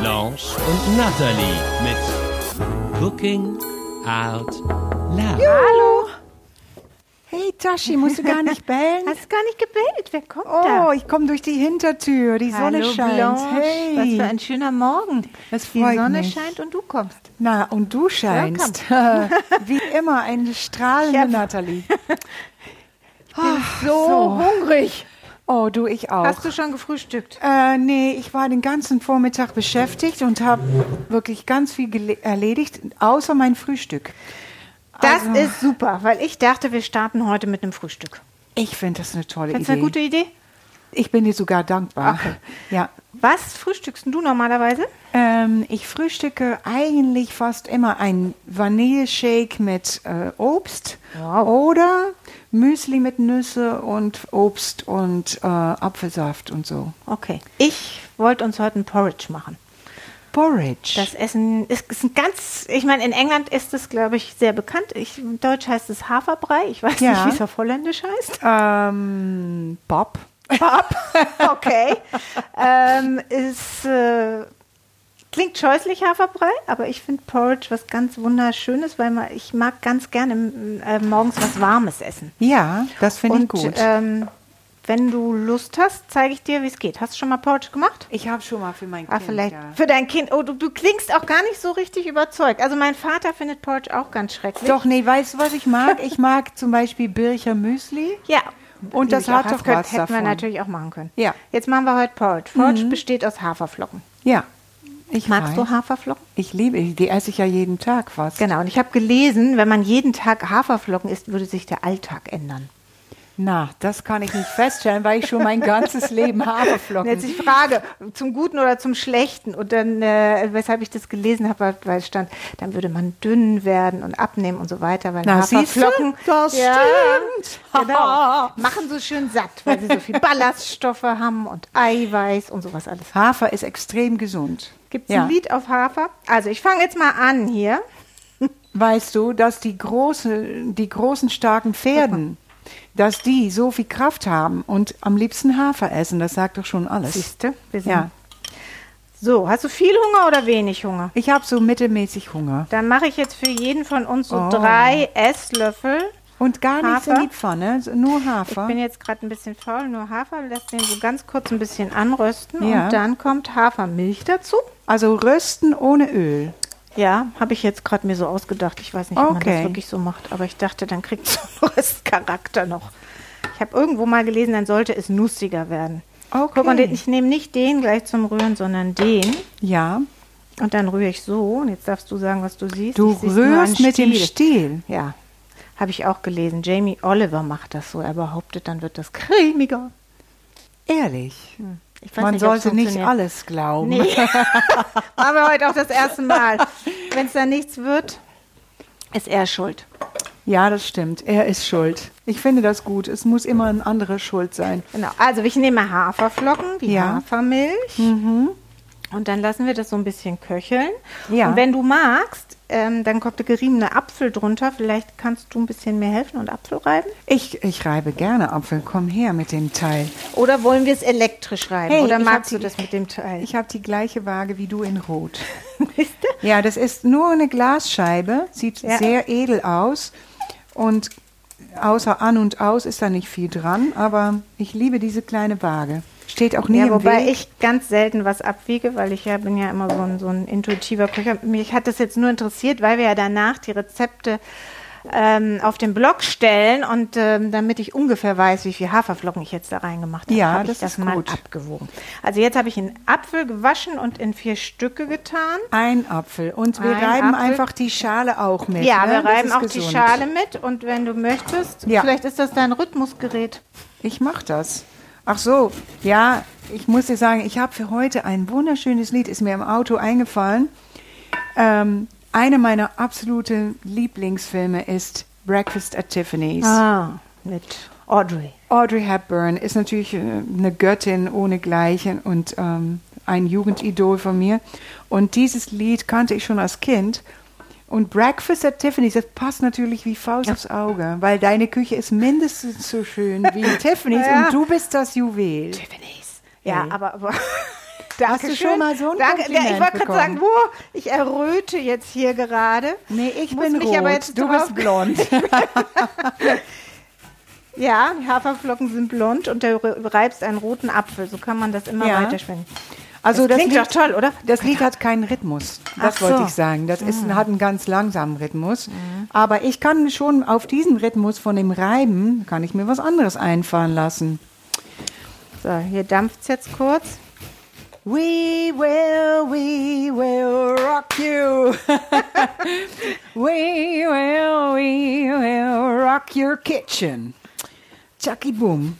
Blanche und Natalie mit Cooking Out Loud. Hallo. Hey Tashi, musst du gar nicht bellen? Hast gar nicht gebellt. Wer kommt Oh, da? ich komme durch die Hintertür. Die Sonne Hallo, scheint. Blanche. Hey. Was für ein schöner Morgen. Das Die freut Sonne mich. scheint und du kommst. Na, und du scheinst. Wie immer, eine strahlende Ich hab- Natalie. So, hungrig. Oh, du, ich auch. Hast du schon gefrühstückt? Äh, nee, ich war den ganzen Vormittag beschäftigt und habe wirklich ganz viel erledigt, außer mein Frühstück. Das Also- ist super, weil ich dachte, wir starten heute mit einem Frühstück. Ich finde das eine tolle Findest du Idee. eine gute Idee? Ich bin dir sogar dankbar. Okay. Ja. Was frühstückst du normalerweise? Ähm, ich frühstücke eigentlich fast immer ein Vanilleshake mit äh, Obst Wow. oder Müsli mit Nüsse und Obst und äh, Apfelsaft und so. Okay. Ich wollte uns heute ein Porridge machen. Porridge. Das Essen ist, ist ein ganz, ich meine, in England ist es, glaube ich, sehr bekannt. Ich, in Deutsch heißt es Haferbrei. Ich weiß Ja. nicht, wie es auf Holländisch heißt. ähm, Bob. Pop. Okay. ähm, ist, äh, klingt scheußlich Haferbrei, aber ich finde Porridge was ganz Wunderschönes, weil man, ich mag ganz gerne äh, morgens was Warmes essen. Ja, das finde ich gut. ähm, wenn du Lust hast, zeige ich dir, wie es geht. Hast du schon mal Porridge gemacht? ich habe schon mal für mein Ah, Kind. vielleicht ja. für dein Kind. Oh, du, du klingst auch gar nicht so richtig überzeugt. Also mein Vater findet Porridge auch ganz schrecklich. Doch, nee, weißt du, was ich mag? Ich mag zum Beispiel Bircher Müsli. Ja. Und das doch könnte- was Hätten wir natürlich auch machen können. Ja. Jetzt machen wir heute Porridge. Porridge besteht aus Haferflocken. Ja. Ich Magst weiß. du Haferflocken? Ich liebe, die esse ich ja jeden Tag fast. Genau, und ich habe gelesen, wenn man jeden Tag Haferflocken isst, würde sich der Alltag ändern. Na, das kann ich nicht feststellen, weil ich schon mein ganzes Leben Und Haferflocken. jetzt die Frage, zum Guten oder zum Schlechten? Und dann, äh, weshalb ich das gelesen habe, weil es stand, dann würde man dünn werden und abnehmen und so weiter, weil Na? Haferflocken Das ja, stimmt. Genau, machen so schön satt, weil sie so viel Ballaststoffe haben und Eiweiß und sowas alles. Hafer ist extrem gesund. Gibt es ja. ein Lied auf Hafer? Also ich fange jetzt mal an hier. Weißt du, dass die, große, die großen, starken Pferden, dass die so viel Kraft haben und am liebsten Hafer essen, das sagt doch schon alles. Siehst du? Wir sind Ja, So, hast du viel Hunger oder wenig Hunger? ich habe so mittelmäßig Hunger. Dann mache ich jetzt für jeden von uns so Oh. drei Esslöffel. Und gar nichts Hafer? in die Pfanne, nur Ich Hafer. bin jetzt gerade ein bisschen faul, nur Hafer. Lässt den so ganz kurz ein bisschen anrösten. Ja. Und dann kommt Hafermilch dazu. Also rösten ohne Öl. Ja, habe ich jetzt gerade mir so ausgedacht. Ich weiß nicht, ob man Okay. das wirklich so macht. Aber ich dachte, dann kriegt so einen Röstcharakter noch. Ich habe irgendwo mal gelesen, dann sollte es nussiger werden. Okay. Guck mal, ich nehme nicht den gleich zum Rühren, sondern den. Ja, Und dann rühre ich so. Und jetzt darfst du sagen, was du siehst. du Ich rührst mit dem Stiel. Stiel. Ja, habe ich auch gelesen. Jamie Oliver macht das so. Er behauptet, dann wird das cremiger. Ehrlich. Ich weiß Man nicht, sollte nicht alles glauben. Nee. Machen wir heute auch das erste Mal. Wenn es da nichts wird, ist er schuld. Ja, das stimmt. Er ist schuld. Ich finde das gut. Es muss immer ein anderer schuld sein. Genau. Also ich nehme Haferflocken, die Ja. Hafermilch. Und dann lassen wir das so ein bisschen köcheln. Ja. Und wenn du magst, ähm, dann kommt der geriebene Apfel drunter. Vielleicht kannst du ein bisschen mehr helfen und Apfel reiben. Ich, ich reibe gerne Apfel. Komm her mit dem Teil. Oder wollen wir es elektrisch reiben? Hey, Oder magst du die- das mit dem Teil? Ich habe die gleiche Waage wie du in Rot. Ja, das ist nur eine Glasscheibe. Sieht Ja. sehr edel aus. Und außer an und aus ist da nicht viel dran. Aber ich liebe diese kleine Waage. Steht auch nie Ja, wobei Weg. ich ganz selten was abwiege, weil ich ja bin ja immer so ein, so ein intuitiver Köcher. Mich hat das jetzt nur interessiert, weil wir ja danach die Rezepte ähm, auf den Blog stellen und ähm, damit ich ungefähr weiß, wie viel Haferflocken ich jetzt da reingemacht habe, Ja, habe ich das mal gut. abgewogen. Also jetzt habe ich einen Apfel gewaschen und in vier Stücke getan. Ein Apfel. Und wir Ein reiben Apfel. einfach die Schale auch mit. Ja, ne? wir reiben auch die gesund. Schale mit und wenn du möchtest, Ja. vielleicht ist das dein Rhythmusgerät. Ich mach das. Ach so, ja, ich muss dir sagen, ich habe für heute ein wunderschönes Lied, ist mir im Auto eingefallen. Ähm, einer meiner absoluten Lieblingsfilme ist Breakfast at Tiffany's. Ah, mit Audrey. Audrey Hepburn ist natürlich äh, eine Göttin ohnegleichen und ähm, ein Jugendidol von mir. Und dieses Lied kannte ich schon als Kind. Und Breakfast at Tiffany's, das passt natürlich wie Faust aufs Auge, weil deine Küche ist mindestens so schön wie Tiffany's Ja. und du bist das Juwel. Tiffany's. Ja, Ey. aber, aber Hast du schon mal so ein Danke. Ja, Kompliment ich wollte gerade sagen, wo? Ich erröte jetzt hier gerade. Nee, ich Muss bin rot, aber jetzt du bist blond. Ja, die Haferflocken sind blond und du reibst einen roten Apfel. So kann man das immer Ja. weiterschwingen. Also Das das, klingt Lied, doch toll, oder? Das Lied hat keinen Rhythmus. Das wollte so. Mhm. ich sagen. Das ist, hat einen ganz langsamen Rhythmus. Aber ich kann schon auf diesen Rhythmus von dem Reiben, kann ich mir was anderes einfallen lassen. So, hier dampft es jetzt kurz. We will, we will rock you. we will, we will rock your kitchen. Chucky Boom.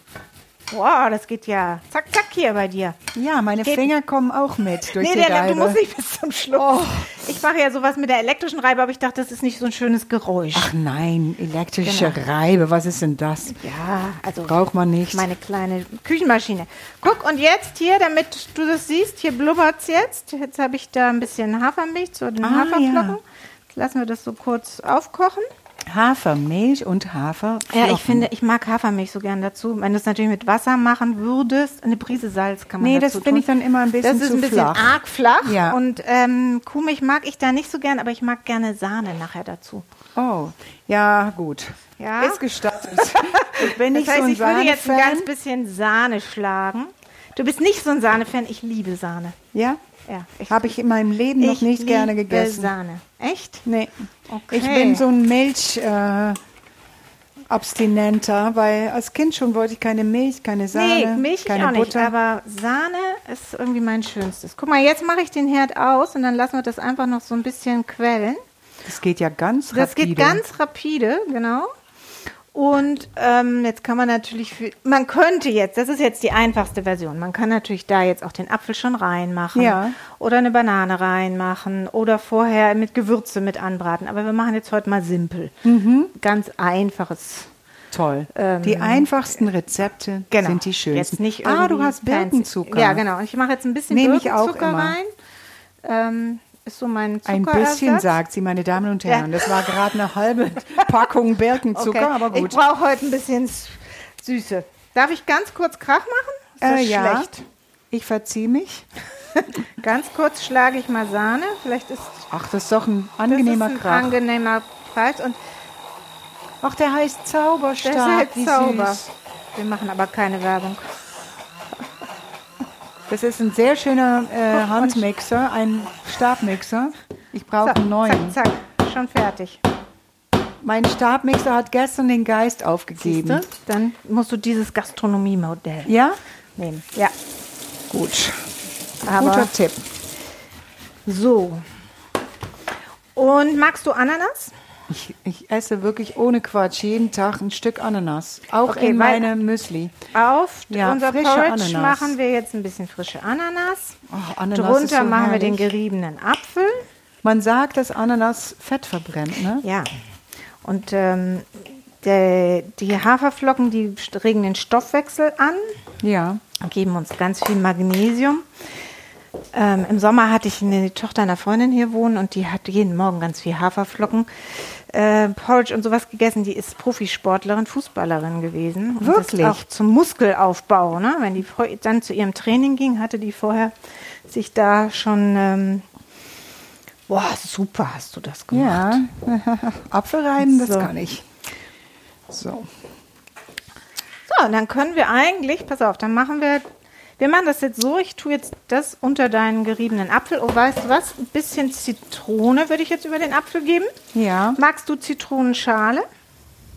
Wow, das geht ja zack, zack hier bei dir. Ja, meine Geht- Finger kommen auch mit durch Nee, die der, du Reibe. musst nicht bis zum Schluss. Ich mache ja sowas mit der elektrischen Reibe, aber ich dachte, das ist nicht so ein schönes Geräusch. Ach nein, elektrische Genau. Reibe, was ist denn das? Ja, also Braucht man nicht. meine kleine Küchenmaschine. Guck, und jetzt hier, damit du das siehst, hier blubbert es jetzt. Jetzt habe ich da ein bisschen Hafermilch zu den Ah, Haferflocken. ja. Jetzt lassen wir das so kurz aufkochen. Hafermilch und Hafer. Ja, ich finde, ich mag Hafermilch so gern dazu. Wenn du es natürlich mit Wasser machen würdest, eine Prise Salz kann man Nee, dazu das finde ich dann immer ein bisschen Das ist ein bisschen flach. arg flach. Ja. Und ähm, Kuhmilch mag ich da nicht so gern, aber ich mag gerne Sahne nachher dazu. Oh, ja, gut. Ja? Ist gestattet. ich bin nicht das heißt, so ein ich würde jetzt ein ganz bisschen Sahne schlagen. Du bist nicht so ein Sahne-Fan, ich liebe Sahne. Ja? Ja, Habe ich in meinem Leben noch ich nicht gerne gegessen. Sahne. Echt? Nee. Okay. Ich bin so ein Milch äh, Abstinenter, weil als Kind schon wollte ich keine Milch, keine Sahne, Nee, Milch keine auch nicht, Butter. aber Sahne ist irgendwie mein Schönstes. Guck mal, jetzt mache ich den Herd aus und dann lassen wir das einfach noch so ein bisschen quellen. das geht ja ganz Das rapide. geht ganz rapide, genau. Und ähm, jetzt kann man natürlich, für, man könnte jetzt, das ist jetzt die einfachste Version, man kann natürlich da jetzt auch den Apfel schon reinmachen Ja. oder eine Banane reinmachen oder vorher mit Gewürze mit anbraten. Aber wir machen jetzt heute mal simpel. Mhm. Ganz einfaches. Toll. Ähm, die einfachsten Rezepte Genau. sind die schönsten. Jetzt nicht ah, du hast. Birkenzucker. Ja, genau. Ich mache jetzt ein bisschen auch Birkenzucker rein. Ähm, ist so mein Ein Zuckerersatz. bisschen, sagt sie, meine Damen und Herren. Ja. Das war gerade eine halbe Packung Birkenzucker, Okay. aber Ich gut. brauche heute ein bisschen Süße. Darf ich ganz kurz Krach machen? Ist das Äh, ja, schlecht? ich verziehe mich. Ganz kurz schlage ich mal Sahne. Vielleicht ist Ach, das ist doch ein das angenehmer ist ein Krach. angenehmer Preis. Und Ach, der heißt Zauberstab. das ist halt Zauber. süß. Wir machen aber keine Werbung. Das ist ein sehr schöner äh, Handmixer, ein Stabmixer. Ich brauche einen neuen. zack, zack, schon fertig. Mein Stabmixer hat gestern den Geist aufgegeben. du? Dann musst du dieses Gastronomiemodell Ja? nehmen. Ja, Gut. aber Guter Tipp. so. Und magst du Ananas? Ich, ich esse wirklich ohne Quatsch jeden Tag ein Stück Ananas. Auch Okay, in meinem Müsli. Auf Ja, unser frische Porridge Ananas. machen wir jetzt ein bisschen frische Ananas. Oh, Ananas Drunter so machen wir den herrlich. geriebenen Apfel. Man sagt, dass Ananas Fett verbrennt, ne? Ja. Und ähm, der, die Haferflocken, die regen den Stoffwechsel an, Ja. geben uns ganz viel Magnesium. Ähm, Im Sommer hatte ich eine Tochter einer Freundin hier wohnen und die hat jeden Morgen ganz viel Haferflocken, äh, Porridge und sowas gegessen. Die ist Profisportlerin, Fußballerin gewesen. Wirklich? Auch zum Muskelaufbau. Ne? Wenn die dann zu ihrem Training ging, hatte die vorher sich da schon. Ähm, boah, super hast du das gemacht. Ja. Apfelreiben, das So. kann ich. So. So, und dann können wir eigentlich, pass auf, dann machen wir, wir machen das jetzt so, ich tue jetzt das unter deinen geriebenen Apfel. Oh, weißt du was? Ein bisschen Zitrone würde ich jetzt über den Apfel geben. Ja. Magst du Zitronenschale?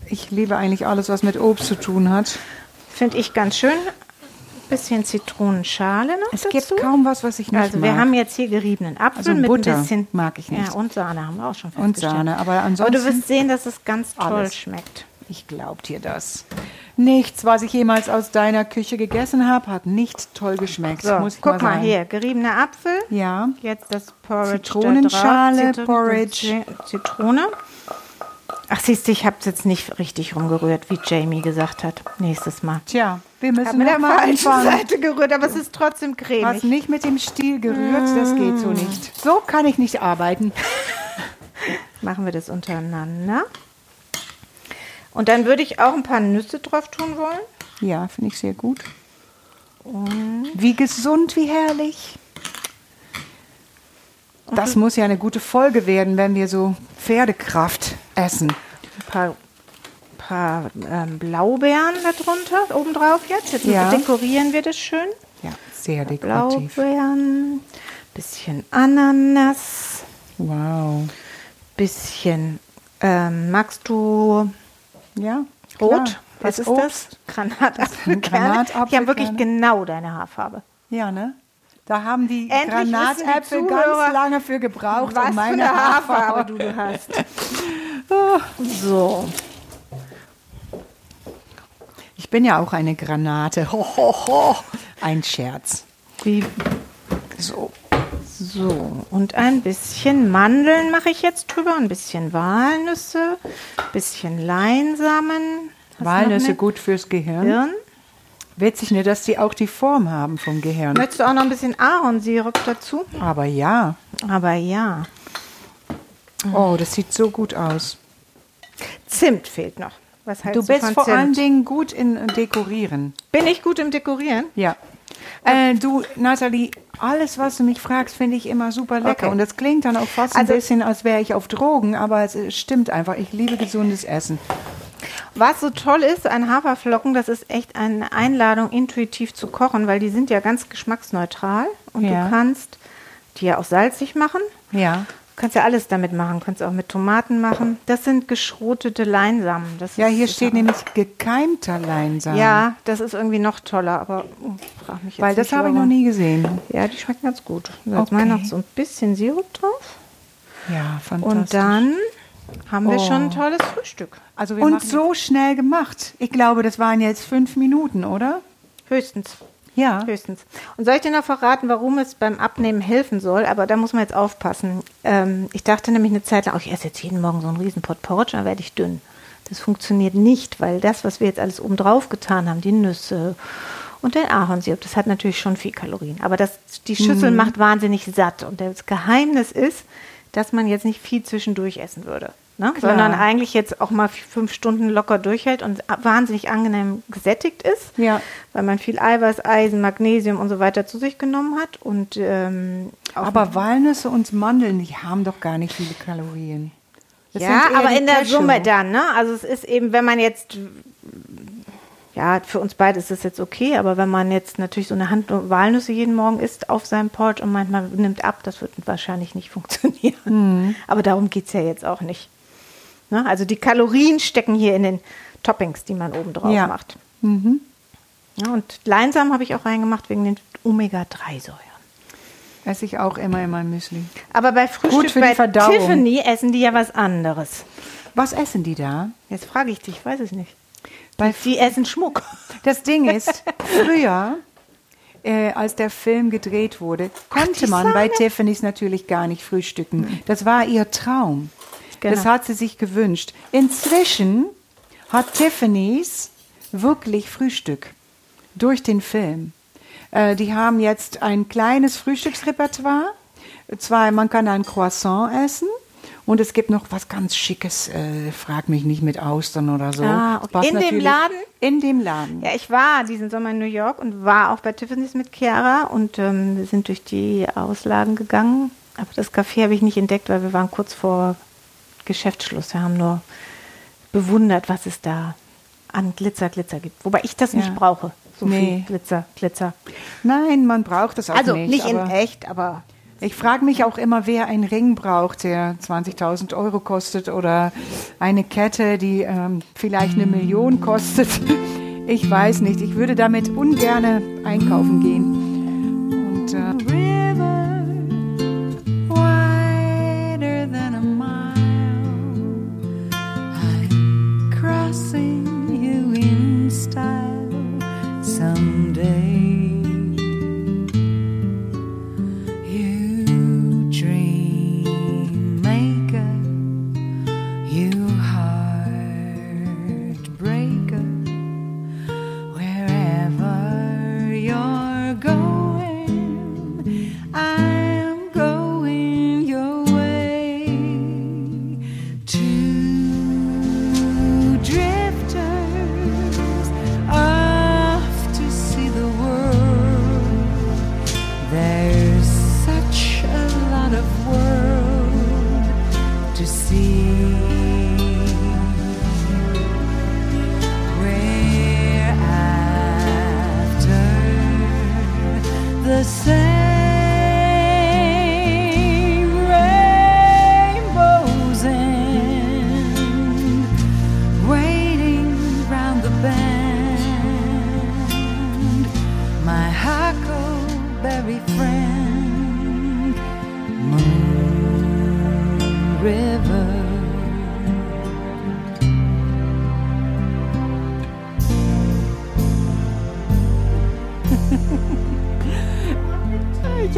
Ich liebe eigentlich alles, was mit Obst zu tun hat. Finde ich ganz schön. Bisschen Zitronenschale noch Es dazu. gibt kaum was, was ich nicht also wir mag. haben jetzt hier geriebenen Apfel Also mit Butter ein bisschen mag ich nicht. Ja, und Sahne haben wir auch schon Und festgestellt. Sahne, aber Aber ansonsten... du wirst sehen, dass es ganz toll Alles. schmeckt. Ich glaub dir das. Nichts, was ich jemals aus deiner Küche gegessen habe, hat nicht toll geschmeckt. So, muss ich guck mal, sagen. hier, geriebener Apfel. Ja. Jetzt das Porridge. Zitronenschale. Zitron- Porridge. Zitrone. Ach, siehst du, ich habe es jetzt nicht richtig rumgerührt, wie Jamie gesagt hat. Nächstes Mal. Tja, wir müssen mit der mal falschen anfangen. Seite gerührt, aber es ist trotzdem Was cremig. nicht mit dem Stiel gerührt, das geht so nicht. So kann ich nicht arbeiten. Machen wir das untereinander. Und dann würde ich auch ein paar Nüsse drauf tun wollen. Ja, finde ich sehr gut. Wie gesund, wie herrlich. Das muss ja eine gute Folge werden, wenn wir so Pferdekraft essen. Ein paar, paar ähm, Blaubeeren darunter, obendrauf jetzt. Jetzt Ja. dekorieren wir das schön. Ja, sehr dekorativ. Blaubeeren, bisschen Ananas, Wow. bisschen, ähm, magst du Ja, rot? Was ist Obst. das? Granatapfelkerne. Granatapfelkerne. Die haben wirklich genau deine Haarfarbe. Ja, ne? Da haben die Endlich die Granatäpfel Zuhörer, ganz lange für gebraucht, Was um meine für eine Haarfarbe Haarfarbe. du hast. so. Ich bin ja auch eine Granate. Ho, ho, ho. Ein Scherz. Wie, So. So. Und ein bisschen Mandeln mache ich jetzt drüber. Ein bisschen Walnüsse. bisschen Leinsamen. Hast Walnüsse gut fürs Gehirn. Birnen? Witzig, ne, dass die auch die Form haben vom Gehirn. Möchtest du auch noch ein bisschen Ahornsirup dazu? Aber ja. Aber ja. Oh, das sieht so gut aus. Zimt fehlt noch. Was hältst Du bist vor Zimt? allen Dingen gut in äh, Dekorieren. Bin ich gut im Dekorieren? Ja. Äh, du, Nathalie, alles, was du mich fragst, finde ich immer super lecker. Okay. Und das klingt dann auch fast Also- ein bisschen, als wäre ich auf Drogen, aber es stimmt einfach. Ich liebe gesundes Essen. Was so toll ist an Haferflocken, das ist echt eine Einladung, intuitiv zu kochen, weil die sind ja ganz geschmacksneutral und Ja. du kannst die ja auch salzig machen. Ja. Du kannst ja alles damit machen, kannst auch mit Tomaten machen. Das sind geschrotete Leinsamen. Das Ja, ist hier steht nämlich gekeimter Leinsamen. Ja, das ist irgendwie noch toller, aber oh, frag mich jetzt Weil das habe ich noch nie gesehen. Ja, die schmecken ganz gut. Jetzt Okay. mal noch so ein bisschen Sirup drauf. Ja, fantastisch. Und dann haben wir Oh. schon ein tolles Frühstück. also wir Und so schnell gemacht. Ich glaube, das waren jetzt fünf Minuten, oder? Höchstens. Ja. Höchstens. Und soll ich dir noch verraten, warum es beim Abnehmen helfen soll? Aber da muss man jetzt aufpassen. Ähm, ich dachte nämlich eine Zeit lang, oh, ich esse jetzt jeden Morgen so einen riesen Pot Porridge, dann werde ich dünn. Das funktioniert nicht, weil das, was wir jetzt alles oben drauf getan haben, die Nüsse und den Ahornsirup, das hat natürlich schon viel Kalorien. Aber das, die Schüssel macht wahnsinnig satt. Und das Geheimnis ist, dass man jetzt nicht viel zwischendurch essen würde. Ne? Klar. Sondern eigentlich jetzt auch mal fünf Stunden locker durchhält und wahnsinnig angenehm gesättigt ist Ja. weil man viel Eiweiß, Eisen, Magnesium und so weiter zu sich genommen hat. Und ähm, Aber Walnüsse und Mandeln, die haben doch gar nicht viele Kalorien. Das ja, aber in der. Summe dann, ne? Also es ist eben, wenn man jetzt ja, für uns beide ist das jetzt okay, aber wenn man jetzt natürlich so eine Hand Walnüsse jeden Morgen isst auf seinem Porridge und manchmal nimmt ab, das wird wahrscheinlich nicht funktionieren. Mhm. Aber darum geht es ja jetzt auch nicht. Ne? Also die Kalorien stecken hier in den Toppings, die man oben drauf Ja. macht. Ja, und Leinsamen habe ich auch reingemacht wegen den Omega-3-Säuren. Esse ich auch immer in meinem Müsli. Aber bei Frühstück bei Verdauung. Tiffany essen die ja was anderes. Was essen die da? Jetzt frage ich dich, ich weiß es nicht. Bei Die essen Schmuck. Das Ding ist, früher, äh, als der Film gedreht wurde, konnte die man bei Sahne. Tiffany's natürlich gar nicht frühstücken. Das war ihr Traum. Genau. Das hat sie sich gewünscht. Inzwischen hat Tiffany's wirklich Frühstück durch den Film. Äh, die haben jetzt ein kleines Frühstücksrepertoire. Zwar, man kann ein Croissant essen. Und es gibt noch was ganz Schickes, äh, frag mich nicht mit Austern oder so. Ah, okay. In dem Laden? In dem Laden. Ja, ich war diesen Sommer in New York und war auch bei Tiffany's mit Chiara und ähm, wir sind durch die Auslagen gegangen. Aber das Café habe ich nicht entdeckt, weil wir waren kurz vor Geschäftsschluss. Wir haben nur bewundert, was es da an Glitzer, Glitzer gibt. Wobei ich das Ja. nicht brauche. So Nee. viel Glitzer, Glitzer. Nein, man braucht das auch Also nicht. nicht in echt, aber ich frage mich auch immer, wer einen Ring braucht, der 20.000 Euro kostet oder eine Kette, die ähm, vielleicht eine Million kostet. Ich weiß nicht. Ich würde damit ungerne einkaufen gehen. Und äh,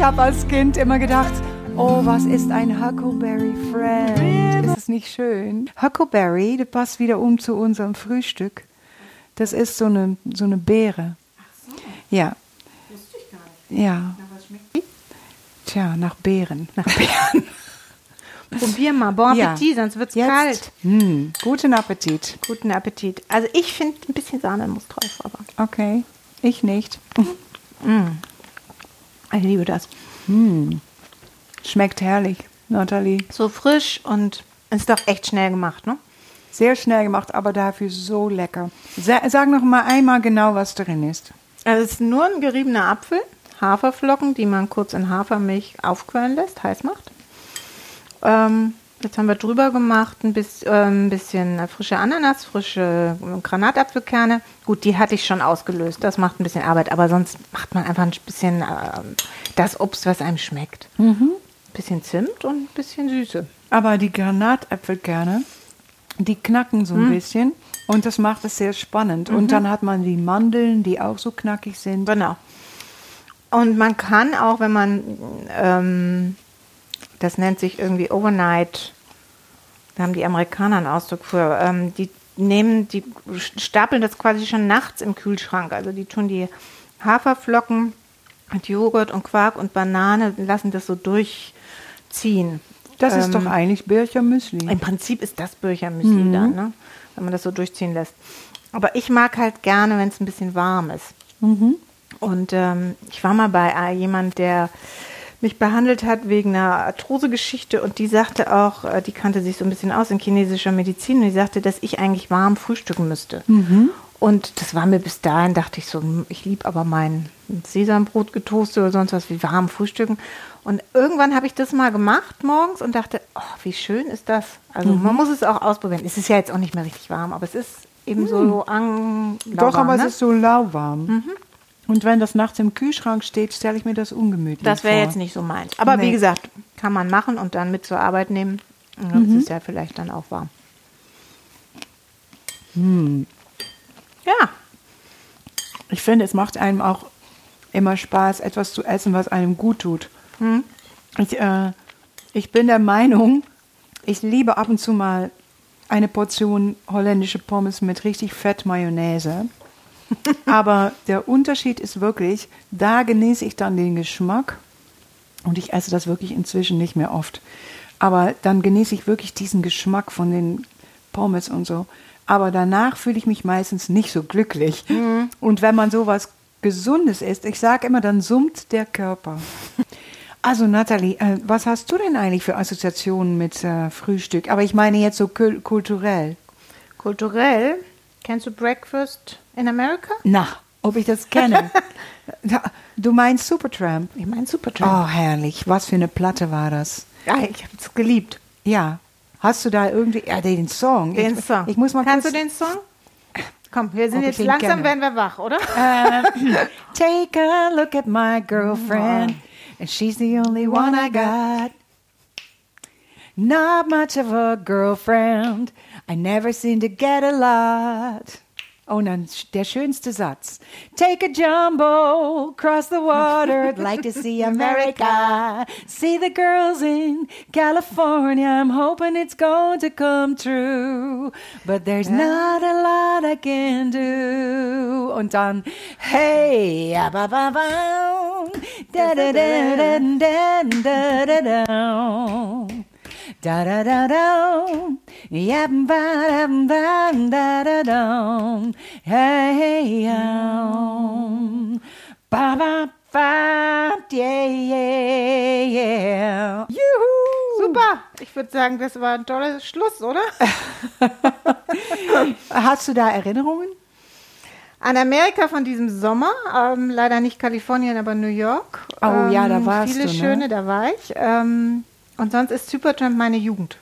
Ich habe als Kind immer gedacht, oh, was ist ein Huckleberry Friend? Ist es nicht schön? Huckleberry, das passt wieder um zu unserem Frühstück. Das ist so eine, so eine Beere. Ja. Ja. Tja, nach Beeren. Nach Beeren. Probier mal. Bon Ja. Appetit, sonst wird's Jetzt. kalt. Hm, guten Appetit. Guten Appetit. Also ich finde ein bisschen Sahne muss drauf, aber Okay, ich nicht. ich liebe das. Schmeckt herrlich, Nathalie. So frisch und ist doch echt schnell gemacht, ne? Sehr schnell gemacht, aber dafür so lecker. Sa sag noch mal einmal genau, was drin ist. Also es ist nur ein geriebener Apfel, Haferflocken, die man kurz in Hafermilch aufquellen lässt, heiß macht. Ähm, jetzt haben wir drüber gemacht ein bisschen, ähm, bisschen frische Ananas, frische Granatapfelkerne. Gut, die hatte ich schon ausgelöst. Das macht ein bisschen Arbeit, aber sonst macht man einfach ein bisschen ähm, das Obst, was einem schmeckt. Ein bisschen Zimt und ein bisschen Süße. Aber die Granatäpfelkerne, die knacken so ein bisschen und das macht es sehr spannend. Und dann hat man die Mandeln, die auch so knackig sind. Genau. Und man kann auch, wenn man, ähm, das nennt sich irgendwie Overnight, da haben die Amerikaner einen Ausdruck für, ähm, die nehmen, die stapeln das quasi schon nachts im Kühlschrank. Also die tun die Haferflocken mit Joghurt und Quark und Banane, lassen das so durchziehen. Das ist Ähm, doch eigentlich Bircher Müsli. Im Prinzip ist das Birchermüsli dann, ne? wenn man das so durchziehen lässt. Aber ich mag halt gerne, wenn es ein bisschen warm ist. Und ähm, ich war mal bei äh, jemand, der mich behandelt hat wegen einer Arthrose-Geschichte und die sagte auch, äh, die kannte sich so ein bisschen aus in chinesischer Medizin und die sagte, dass ich eigentlich warm frühstücken müsste. Und das war mir bis dahin, dachte ich so, hm, ich liebe aber mein Sesambrot getoastet oder sonst was wie warm frühstücken. Und irgendwann habe ich das mal gemacht morgens und dachte, oh, wie schön ist das. Also man muss es auch ausprobieren. Es ist ja jetzt auch nicht mehr richtig warm, aber es ist eben so an. Doch, aber ne? es ist so lauwarm. Und wenn das nachts im Kühlschrank steht, stelle ich mir das ungemütlich Das wäre vor. jetzt nicht so meins. Aber Nee. wie gesagt, kann man machen und dann mit zur Arbeit nehmen. Ja, Mhm. Das ist ja vielleicht dann auch warm. Hm. Ja, Ich finde, es macht einem auch immer Spaß, etwas zu essen, was einem gut tut. Ich, äh, ich bin der Meinung, ich liebe ab und zu mal eine Portion holländische Pommes mit richtig Fett Mayonnaise. Aber der Unterschied ist wirklich, da genieße ich dann den Geschmack und ich esse das wirklich inzwischen nicht mehr oft. Aber dann genieße ich wirklich diesen Geschmack von den Pommes und so. Aber danach fühle ich mich meistens nicht so glücklich. Und wenn man sowas Gesundes isst, ich sage immer, dann summt der Körper. Also Nathalie, äh, was hast du denn eigentlich für Assoziationen mit äh, Frühstück? Aber ich meine jetzt so kul kulturell. kulturell. Kennst du Breakfast in America? Na, ob ich das kenne. Du meinst Supertramp? Ich meine Supertramp. Oh, herrlich. Was für eine Platte war das? Ja, ich habe es geliebt. Ja. Hast du da irgendwie, ja, den Song. Den ich, Song. Ich muss mal Kannst du den Song? Komm, wir sind Ob jetzt langsam, werden wir wach, oder? Take a look at my girlfriend, and she's the only one I got. Not much of a girlfriend, I never seem to get a lot. Oh, dann der schönste Satz. Take a jumbo, cross the water, I'd like to see America. See the girls in California, I'm hoping it's going to come true. But there's not a lot I can do. Und dann, hey, ba, ba, ba, um, da, da, da, da, da, da, da, da. Um. Da da da da, yeah, ba da da da da da, hey um, ba ba ba, yeah yeah yeah, ich würde sagen, das war ein toller Schluss, oder? Hast du da Erinnerungen? An Amerika von diesem Sommer, ähm, leider nicht Kalifornien, aber New York. Oh ja, da Ähm, warst Viele du, ne? schöne, da war ich. Ähm, und sonst ist Supertramp meine Jugend.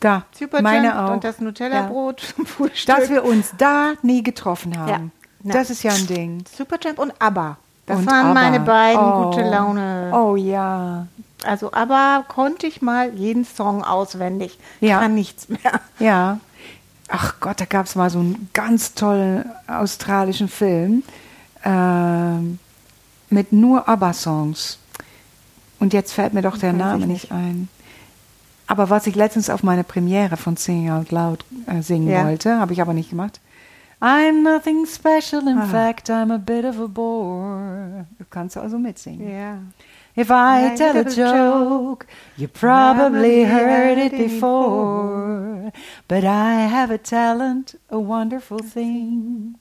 Da, Supertramp meine auch. und das Nutella-Brot zum Frühstück. Dass wir uns da nie getroffen haben. Ja. Das ist ja ein Ding. Supertramp und ABBA. Das Und waren ABBA. meine beiden Oh. gute Laune. Oh ja. Also ABBA konnte ich mal jeden Song auswendig. Ja. Kann nichts mehr. Ja. Ach Gott, da gab es mal so einen ganz tollen australischen Film ähm, mit nur ABBA-Songs. Und jetzt fällt mir doch der Name ich nicht ein. Aber was ich letztens auf meiner Premiere von Singing Out Loud äh, singen Ja. wollte, habe ich aber nicht gemacht. I'm nothing special, in Ah. fact I'm a bit of a bore. Du kannst also mitsingen. Ja. If I I tell a joke, you probably heard it before. But I have a talent, a wonderful thing.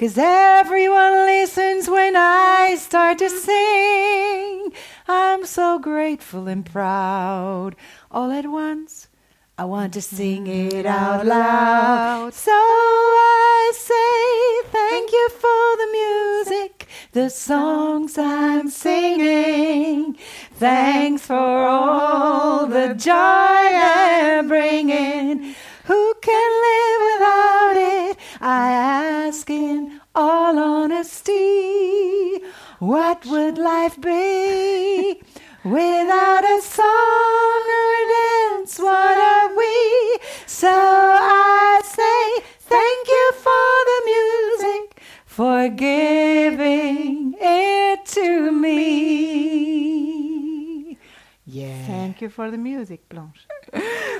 Cause everyone listens when I start to sing. I'm so grateful and proud. All at once, I want to sing it out loud. So I say thank you for the music, the songs I'm singing. Thanks for all the joy I'm bringing. Who can live without it? I ask in all honesty. What would life be without a song or a dance? What are we? So I say thank you for the music, for giving it to me. Yeah. Thank you for the music, Blanche.